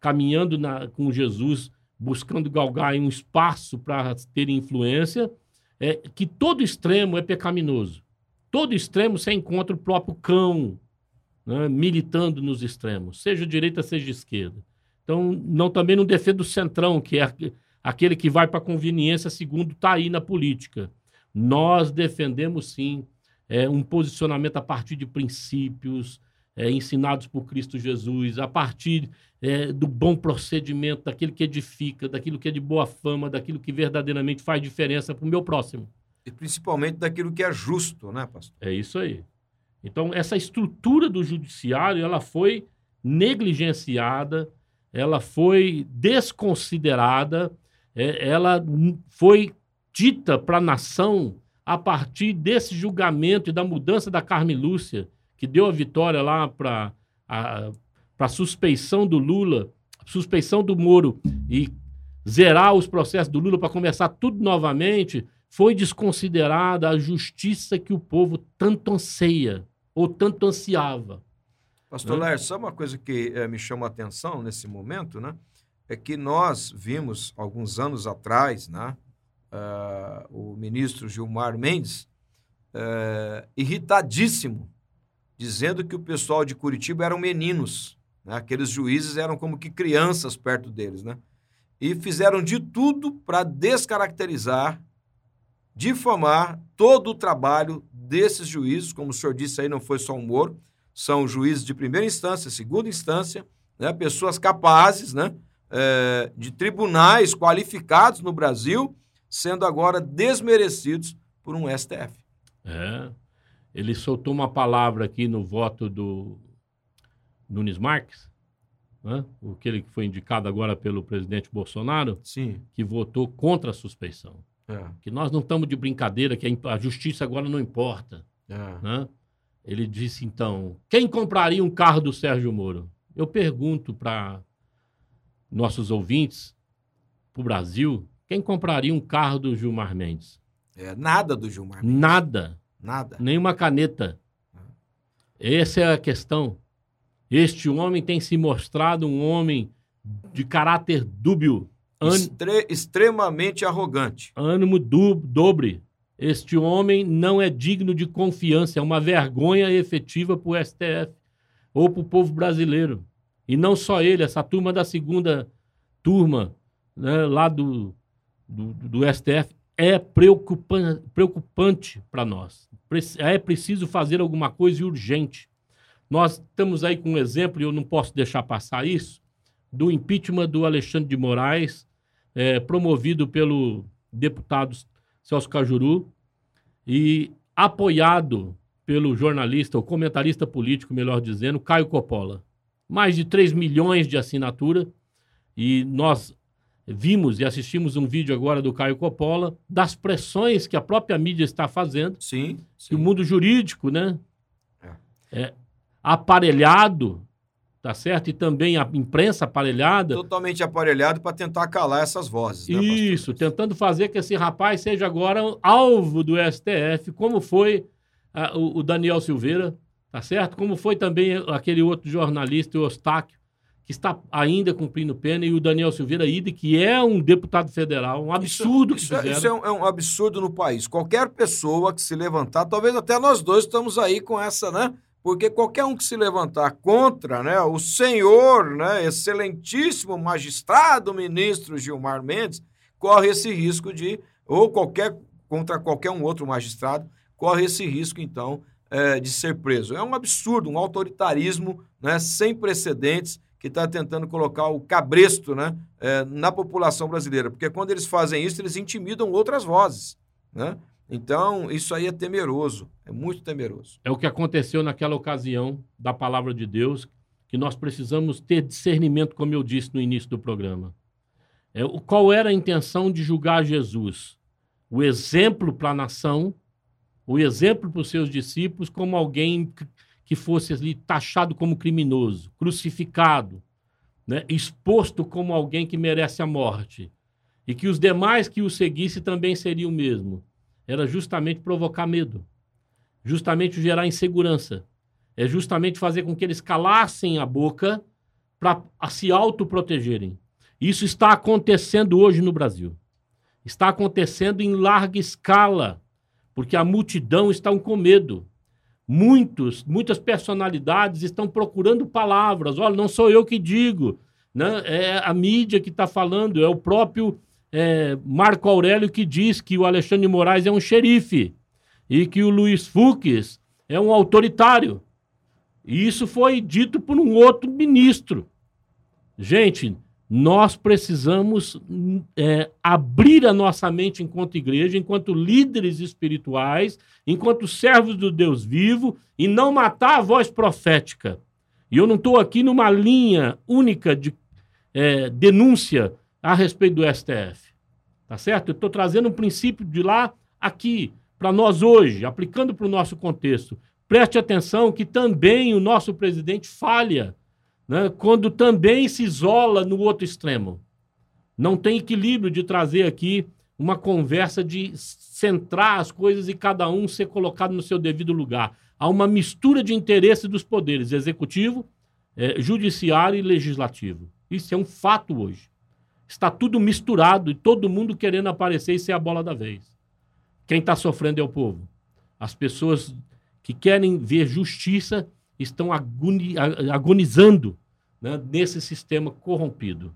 caminhando na, com Jesus, buscando galgar um espaço para ter influência, é, que todo extremo é pecaminoso todo extremo você encontra o próprio cão né, militando nos extremos, seja direita, seja esquerda. Então, não, também não defendo o centrão, que é aquele que vai para conveniência, segundo está aí na política. Nós defendemos, sim, é, um posicionamento a partir de princípios é, ensinados por Cristo Jesus, a partir é, do bom procedimento, daquilo que edifica, daquilo que é de boa fama, daquilo que verdadeiramente faz diferença para o meu próximo. E principalmente daquilo que é justo, né, pastor? É isso aí. Então, essa estrutura do judiciário, ela foi negligenciada, ela foi desconsiderada, é, ela foi dita para a nação a partir desse julgamento e da mudança da Carme Lúcia, que deu a vitória lá para a, a suspeição do Lula, suspeição do Moro e zerar os processos do Lula para começar tudo novamente foi desconsiderada a justiça que o povo tanto anseia ou tanto ansiava. Pastor né? Sabe uma coisa que é, me chama a atenção nesse momento, né? É que nós vimos alguns anos atrás, né? Uh, o ministro Gilmar Mendes uh, irritadíssimo, dizendo que o pessoal de Curitiba eram meninos, né? aqueles juízes eram como que crianças perto deles, né? E fizeram de tudo para descaracterizar difamar todo o trabalho desses juízes, como o senhor disse aí, não foi só um Moro, são juízes de primeira instância, segunda instância, né, pessoas capazes né, é, de tribunais qualificados no Brasil, sendo agora desmerecidos por um STF. É. Ele soltou uma palavra aqui no voto do Nunes Marques, né? aquele que foi indicado agora pelo presidente Bolsonaro, Sim. que votou contra a suspeição. É, Que nós não estamos de brincadeira, que a justiça agora não importa. é. né? Ele disse então: quem compraria um carro do Sérgio Moro? Eu pergunto para nossos ouvintes, para o Brasil, quem compraria um carro do Gilmar Mendes? É, nada do Gilmar. Nada, Nada. nenhuma caneta. Essa é a questão. Este homem tem se mostrado um homem de caráter dúbio, ân- Extre- extremamente arrogante. ânimo dobre. Este homem não é digno de confiança, é uma vergonha efetiva para o STF ou para o povo brasileiro. E não só ele, essa turma da segunda turma né, lá do, do, do STF é preocupan- preocupante para nós. É preciso fazer alguma coisa urgente. Nós estamos aí com um exemplo, e eu não posso deixar passar isso, do impeachment do Alexandre de Moraes, eh, promovido pelo deputado Celso Cajuru e apoiado pelo jornalista, ou comentarista político, melhor dizendo, Caio Coppola. Mais de 3 milhões de assinatura e nós vimos e assistimos um vídeo agora do Caio Coppola das pressões que a própria mídia está fazendo Sim. que sim. o mundo jurídico, né? É. aparelhado, tá certo? E também a imprensa aparelhada. Totalmente aparelhado para tentar calar essas vozes. né? Isso, tentando fazer que esse rapaz seja agora alvo do STF, como foi ah, o, o Daniel Silveira, tá certo? Como foi também aquele outro jornalista, o Eustáquio, que está ainda cumprindo pena, e o Daniel Silveira Ide, que é um deputado federal, um absurdo isso, que é, fizeram. isso é um, é um absurdo no país. Qualquer pessoa que se levantar, talvez até nós dois estamos aí com essa, né? Porque qualquer um que se levantar contra, né, o senhor, né, excelentíssimo magistrado ministro Gilmar Mendes, corre esse risco de, ou qualquer, contra qualquer um outro magistrado, corre esse risco, então, eh, de ser preso. É um absurdo, um autoritarismo né, sem precedentes que está tentando colocar o cabresto né, eh, na população brasileira. Porque quando eles fazem isso, eles intimidam outras vozes. Né? Então, isso aí é temeroso, é muito temeroso. É o que aconteceu naquela ocasião da palavra de Deus, que nós precisamos ter discernimento, como eu disse no início do programa. É, qual era a intenção de julgar Jesus? O exemplo para a nação, o exemplo para os seus discípulos, como alguém que- fosse ali taxado como criminoso, crucificado, né, exposto como alguém que merece a morte. E que os demais que o seguissem também seriam o mesmo. Era justamente provocar medo justamente gerar insegurança. É justamente fazer com que eles calassem a boca para se autoprotegerem. Isso está acontecendo hoje no Brasil. Está acontecendo em larga escala, porque a multidão está com medo. Muitos, muitas personalidades estão procurando palavras. Olha, não sou eu que digo, né? é a mídia que está falando, é o próprio é, Marco Aurélio que diz que o Alexandre Moraes é um xerife e que o Luiz Fux é um autoritário. E isso foi dito por um outro ministro. Gente, nós precisamos é, abrir a nossa mente enquanto igreja, enquanto líderes espirituais, enquanto servos do Deus vivo, e não matar a voz profética. E eu não estou aqui numa linha única de é, denúncia a respeito do STF. Tá certo? Eu estou trazendo um princípio de lá aqui, para nós hoje, aplicando para o nosso contexto. Preste atenção que também o nosso presidente falha né, quando também se isola no outro extremo. Não tem equilíbrio de trazer aqui uma conversa de centrar as coisas e cada um ser colocado no seu devido lugar. Há uma mistura de interesses dos poderes executivo, eh, judiciário e legislativo. Isso é um fato hoje. Está tudo misturado e todo mundo querendo aparecer e ser a bola da vez. Quem está sofrendo é o povo. As pessoas que querem ver justiça estão agoni- agonizando né, nesse sistema corrompido.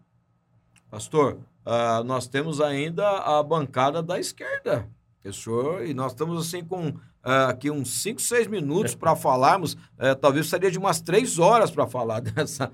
Pastor, ah, nós temos ainda a bancada da esquerda. Pessoal, e nós estamos assim com ah, aqui uns 5, 6 minutos para falarmos. Eh, talvez seria de umas 3 horas para falar *laughs* dessa.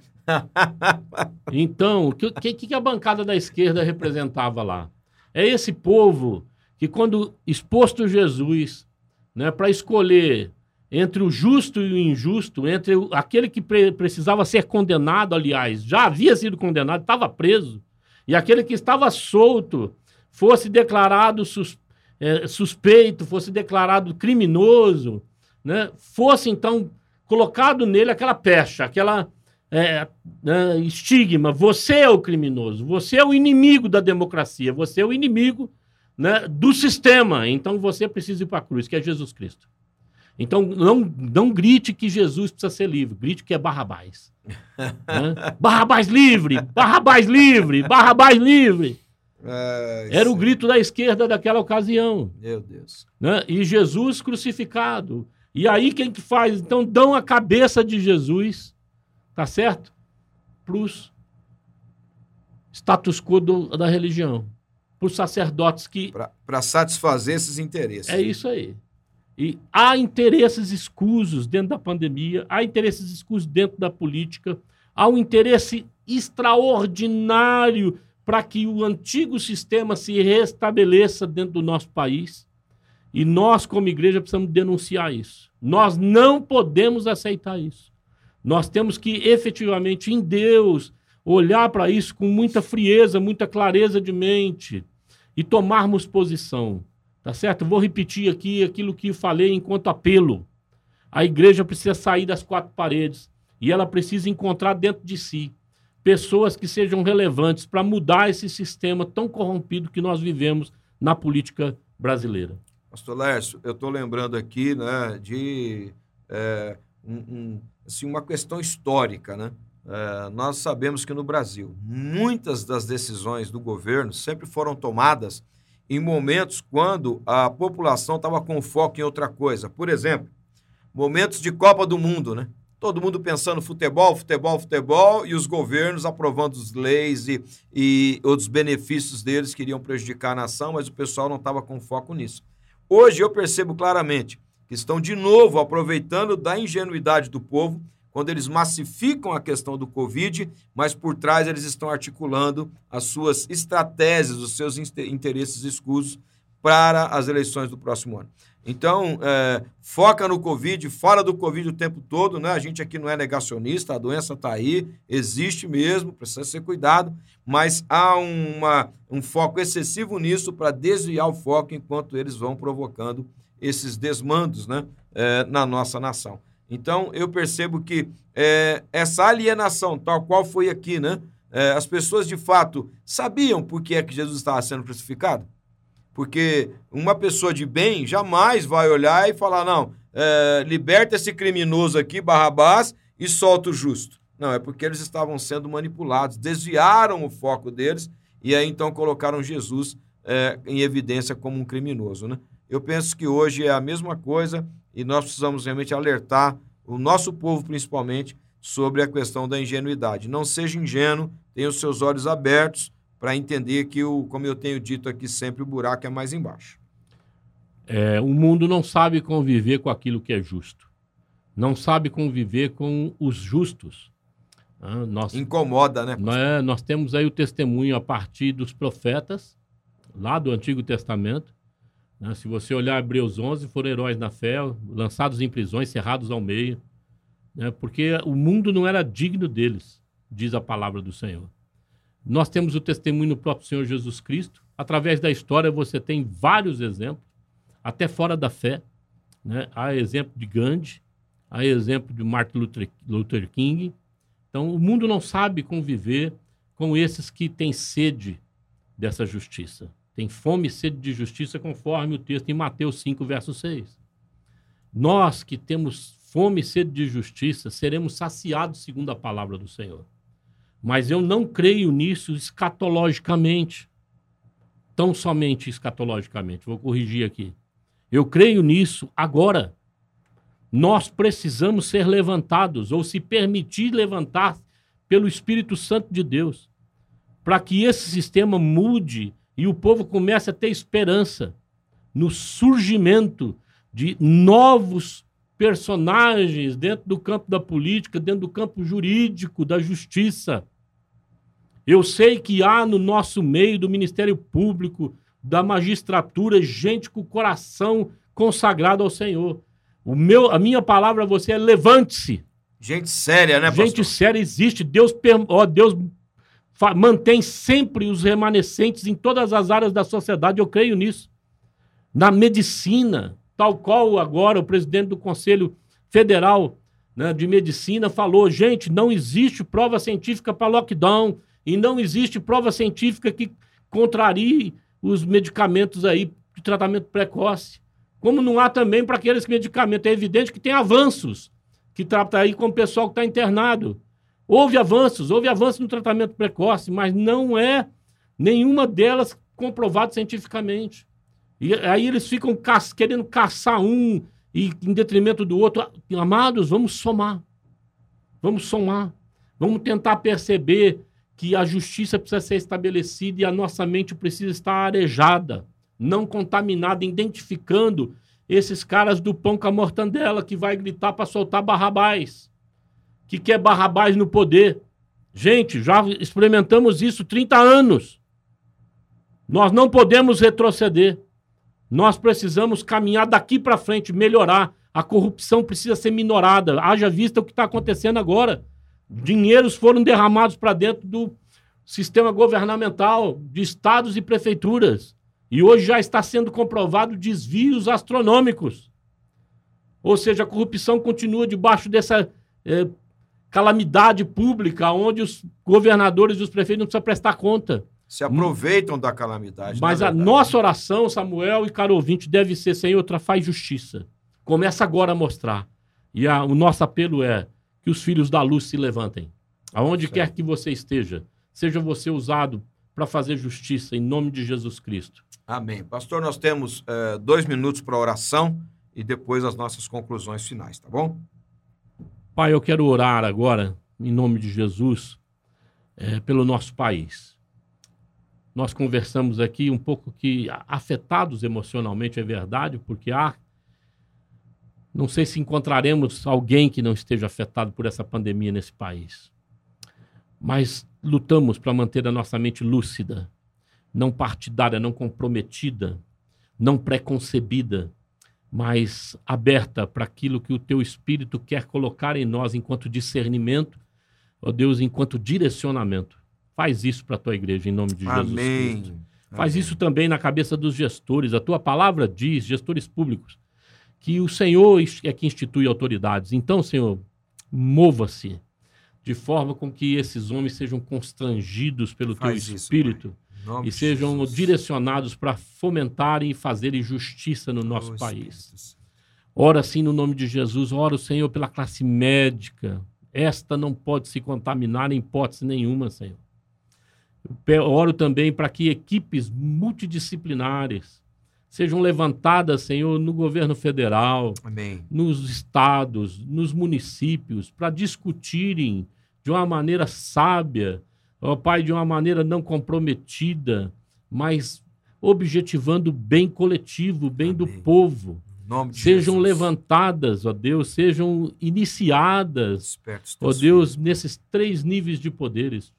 Então, o que, que, que a bancada da esquerda representava lá? É esse povo que quando exposto Jesus, né, para escolher entre o justo e o injusto, entre aquele que pre precisava ser condenado, aliás, já havia sido condenado, estava preso, e aquele que estava solto fosse declarado sus é, suspeito, fosse declarado criminoso, né, fosse então colocado nele aquela pecha, aquela é, é, estigma: você é o criminoso, você é o inimigo da democracia, você é o inimigo né, do sistema, então você precisa ir para a cruz, que é Jesus Cristo. Então, não, não grite que Jesus precisa ser livre, grite que é Barrabás. *laughs* né? Barrabás livre! Barrabás livre! Barrabás livre! É, Era o grito da esquerda daquela ocasião. Meu Deus. Né? E Jesus crucificado. E aí quem que faz? Então dão a cabeça de Jesus, tá certo? Para os status quo do, da religião. Para os sacerdotes que. Para satisfazer esses interesses. É isso aí. E há interesses escusos dentro da pandemia, há interesses escusos dentro da política, há um interesse extraordinário para que o antigo sistema se restabeleça dentro do nosso país. E nós, como igreja, precisamos denunciar isso. Nós não podemos aceitar isso. Nós temos que efetivamente, em Deus, olhar para isso com muita frieza, muita clareza de mente e tomarmos posição. Tá certo? Vou repetir aqui aquilo que falei enquanto apelo. A igreja precisa sair das quatro paredes e ela precisa encontrar dentro de si pessoas que sejam relevantes para mudar esse sistema tão corrompido que nós vivemos na política brasileira. Pastor Lércio, eu estou lembrando aqui né, de é, um, um, assim, uma questão histórica. Né? É, nós sabemos que no Brasil, muitas das decisões do governo sempre foram tomadas em momentos quando a população estava com foco em outra coisa. Por exemplo, momentos de Copa do Mundo, né? Todo mundo pensando futebol, futebol, futebol, e os governos aprovando as leis e, e outros benefícios deles que iriam prejudicar a nação, mas o pessoal não estava com foco nisso. Hoje eu percebo claramente que estão de novo aproveitando da ingenuidade do povo quando eles massificam a questão do Covid, mas por trás eles estão articulando as suas estratégias, os seus interesses escusos para as eleições do próximo ano. Então, é, foca no Covid, fora do Covid o tempo todo, né? A gente aqui não é negacionista, a doença está aí, existe mesmo, precisa ser cuidado, mas há uma, um foco excessivo nisso para desviar o foco enquanto eles vão provocando esses desmandos né? É, na nossa nação. Então, eu percebo que é, essa alienação, tal qual foi aqui, né? É, as pessoas de fato sabiam por que é que Jesus estava sendo crucificado? Porque uma pessoa de bem jamais vai olhar e falar: não, é, liberta esse criminoso aqui, Barrabás, e solta o justo. Não, é porque eles estavam sendo manipulados, desviaram o foco deles e aí então colocaram Jesus é, em evidência como um criminoso. Né? Eu penso que hoje é a mesma coisa e nós precisamos realmente alertar o nosso povo, principalmente, sobre a questão da ingenuidade. Não seja ingênuo, tenha os seus olhos abertos para entender que, o, como eu tenho dito aqui sempre, o buraco é mais embaixo. É, o mundo não sabe conviver com aquilo que é justo. Não sabe conviver com os justos. Ah, nós, Incomoda, né? Nós, é, nós temos aí o testemunho a partir dos profetas, lá do Antigo Testamento, né? Se você olhar Hebreus 11, foram heróis na fé, lançados em prisões, cerrados ao meio, né? porque o mundo não era digno deles, diz a palavra do Senhor. Nós temos o testemunho do próprio Senhor Jesus Cristo. Através da história você tem vários exemplos, até fora da fé. Né? Há exemplo de Gandhi, há exemplo de Martin Luther, Luther King. Então, o mundo não sabe conviver com esses que têm sede dessa justiça tem fome e sede de justiça, conforme o texto em Mateus 5, verso 6. Nós que temos fome e sede de justiça, seremos saciados segundo a palavra do Senhor. Mas eu não creio nisso escatologicamente. Tão somente escatologicamente. Vou corrigir aqui. Eu creio nisso agora. Nós precisamos ser levantados, ou se permitir levantar pelo Espírito Santo de Deus, para que esse sistema mude e o povo começa a ter esperança no surgimento de novos personagens dentro do campo da política, dentro do campo jurídico, da justiça. Eu sei que há no nosso meio do Ministério Público da magistratura, gente com o coração consagrado ao Senhor. O meu, a minha palavra a você é levante-se. Gente séria, né, pastor? Gente séria existe. Deus, ó, Deus mantém sempre os remanescentes em todas as áreas da sociedade, eu creio nisso. Na medicina, tal qual agora o presidente do Conselho Federal né, de Medicina falou: gente, não existe prova científica para lockdown e não existe prova científica que contrarie os medicamentos aí de tratamento precoce. Como não há também para aqueles medicamentos. É evidente que tem avanços que trata aí com o pessoal que está internado. Houve avanços, houve avanços no tratamento precoce, mas não é nenhuma delas comprovado cientificamente. E aí eles ficam ca querendo caçar um e em detrimento do outro. Amados, vamos somar. Vamos somar. Vamos tentar perceber que a justiça precisa ser estabelecida e a nossa mente precisa estar arejada, não contaminada, identificando esses caras do pão com a mortandela que vai gritar para soltar Barrabás que quer Barrabás no poder. Gente, já experimentamos isso 30 anos. Nós não podemos retroceder. Nós precisamos caminhar daqui para frente, melhorar. A corrupção precisa ser minorada. Haja vista o que está acontecendo agora. Dinheiros foram derramados para dentro do sistema governamental, de estados e prefeituras. E hoje já está sendo comprovado desvios astronômicos. Ou seja, a corrupção continua debaixo dessa eh, calamidade pública onde os governadores e os prefeitos não precisam prestar conta. Se aproveitam da calamidade. Mas a nossa oração, Samuel e caro ouvinte, deve ser, Senhor, faz justiça. Começa agora a mostrar. E a, o nosso apelo é que os filhos da luz se levantem. Aonde certo. quer que você esteja, seja você usado para fazer justiça, em nome de Jesus Cristo. Amém. Pastor, nós temos uh, dois minutos para oração e depois as nossas conclusões finais, tá bom? Pai, eu quero orar agora, em nome de Jesus, é, pelo nosso país. Nós conversamos aqui um pouco que afetados emocionalmente, é verdade, porque há. Não sei se encontraremos alguém que não esteja afetado por essa pandemia nesse país. Mas lutamos para manter a nossa mente lúcida, não partidária, não comprometida, não preconcebida, mas aberta para aquilo que o teu Espírito quer colocar em nós enquanto discernimento, ó Deus, enquanto direcionamento. Faz isso para a tua igreja, em nome de Jesus Amém. Cristo. Faz Amém. isso também na cabeça dos gestores. A tua palavra diz, gestores públicos, que o Senhor é que institui autoridades. Então, Senhor, mova-se de forma com que esses homens sejam constrangidos pelo Faz teu Espírito. Isso, e sejam Jesus. direcionados para fomentarem e fazerem justiça no nosso oh, país. Ora sim no nome de Jesus, ora o Senhor pela classe médica. Esta não pode se contaminar em hipótese nenhuma, Senhor. Eu oro também para que equipes multidisciplinares sejam levantadas, Senhor, no governo federal, Amém. nos estados, nos municípios, para discutirem de uma maneira sábia ó Pai, de uma maneira não comprometida, mas objetivando o bem coletivo, o bem Amém. do povo. sejam Jesus. levantadas, ó Deus, sejam iniciadas, ó Deus, filhos. nesses três níveis de poderes.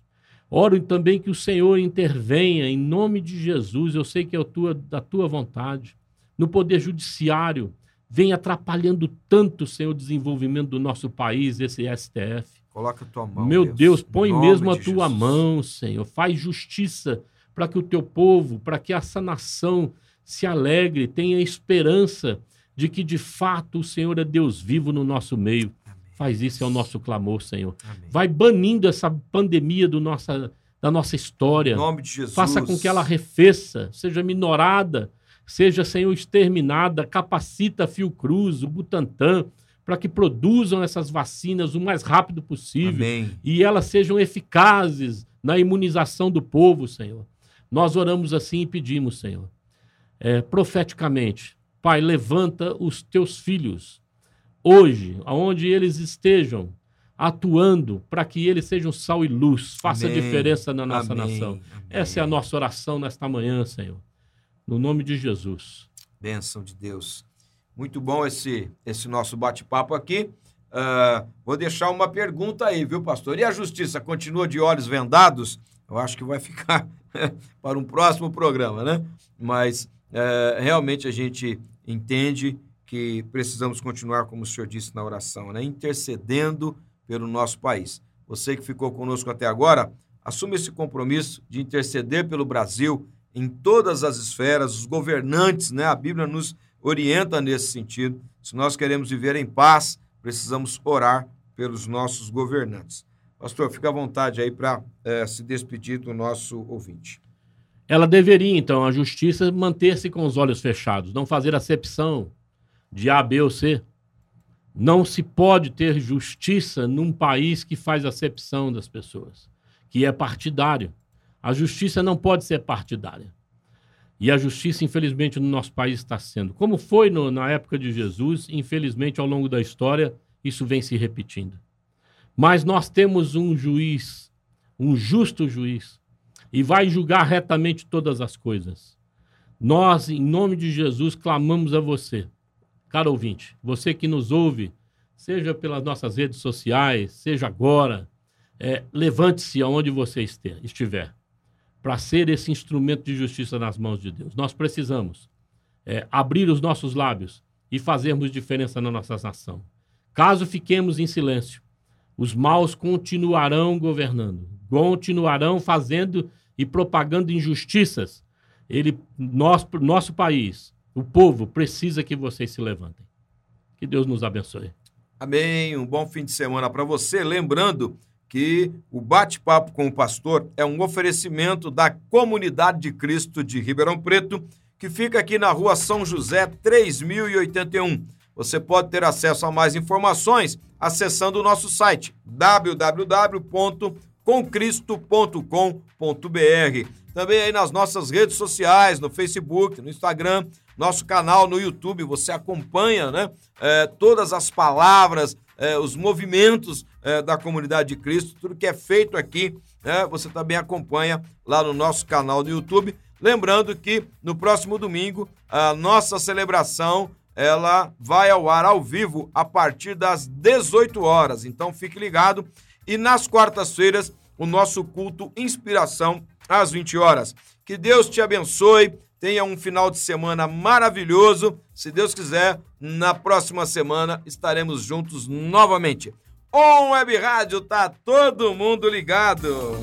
Oro também que o Senhor intervenha em nome de Jesus, eu sei que é a tua, da tua vontade, no poder judiciário, vem atrapalhando tanto, Senhor, o desenvolvimento do nosso país, esse STF. Coloca a tua mão. Meu Deus, Deus põe mesmo a tua Jesus. mão, Senhor. Faz justiça para que o teu povo, para que essa nação se alegre, tenha esperança de que de fato o Senhor é Deus vivo no nosso meio. Amém. Faz isso, é o nosso clamor, Senhor. Amém. Vai banindo essa pandemia do nossa, da nossa história. Em nome de Jesus. Faça com que ela arrefeça, seja minorada, seja, Senhor, exterminada. Capacita a Fiocruz, o Butantan, para que produzam essas vacinas o mais rápido possível Amém. e elas sejam eficazes na imunização do povo, Senhor. Nós oramos assim e pedimos, Senhor, é, profeticamente, Pai, levanta os teus filhos hoje, aonde eles estejam, atuando para que eles sejam sal e luz, faça Amém. diferença na nossa Amém. nação. Amém. Essa é a nossa oração nesta manhã, Senhor. No nome de Jesus. Bênção de Deus. Muito bom esse, esse nosso bate-papo aqui. Uh, vou deixar uma pergunta aí, viu, pastor? E a justiça continua de olhos vendados? eu acho que vai ficar *laughs* para um próximo programa, né? Mas é, realmente a gente entende que precisamos continuar, como o senhor disse na oração, né? intercedendo pelo nosso país. Você que ficou conosco até agora, assuma esse compromisso de interceder pelo Brasil em todas as esferas, os governantes, né? A Bíblia nos orienta nesse sentido. Se nós queremos viver em paz, precisamos orar pelos nossos governantes. Pastor, fica à vontade aí para é, se despedir do nosso ouvinte. Ela deveria, então, a justiça manter-se com os olhos fechados, não fazer acepção de A, B ou C. Não se pode ter justiça num país que faz acepção das pessoas, que é partidário. A justiça não pode ser partidária. E a justiça, infelizmente, no nosso país está sendo. Como foi no, na época de Jesus, infelizmente, ao longo da história, isso vem se repetindo. Mas nós temos um juiz, um justo juiz, e vai julgar retamente todas as coisas. Nós, em nome de Jesus, clamamos a você Caro ouvinte, você que nos ouve, seja pelas nossas redes sociais, seja agora, é, levante-se aonde você estiver, para ser esse instrumento de justiça nas mãos de Deus. Nós precisamos é, abrir os nossos lábios e fazermos diferença na nossa nação. Caso fiquemos em silêncio, os maus continuarão governando, continuarão fazendo e propagando injustiças. Ele, nosso, nosso país o povo precisa que vocês se levantem. Que Deus nos abençoe. Amém. Um bom fim de semana para você. Lembrando que o bate-papo com o pastor é um oferecimento da Comunidade de Cristo de Ribeirão Preto, que fica aqui na rua São José, 3081. Você pode ter acesso a mais informações acessando o nosso site www.comcristo.com.br. Também aí nas nossas redes sociais, no Facebook, no Instagram, nosso canal no YouTube, você acompanha né, é, todas as palavras, é, os movimentos é, da comunidade de Cristo, tudo que é feito aqui, né, você também acompanha lá no nosso canal do YouTube. Lembrando que no próximo domingo, a nossa celebração ela vai ao ar ao vivo a partir das 18 horas. Então fique ligado. E nas quartas-feiras, o nosso culto Inspiração às 20 horas. Que Deus te abençoe. Tenha um final de semana maravilhoso. Se Deus quiser, na próxima semana estaremos juntos novamente. On Web Rádio, tá todo mundo ligado.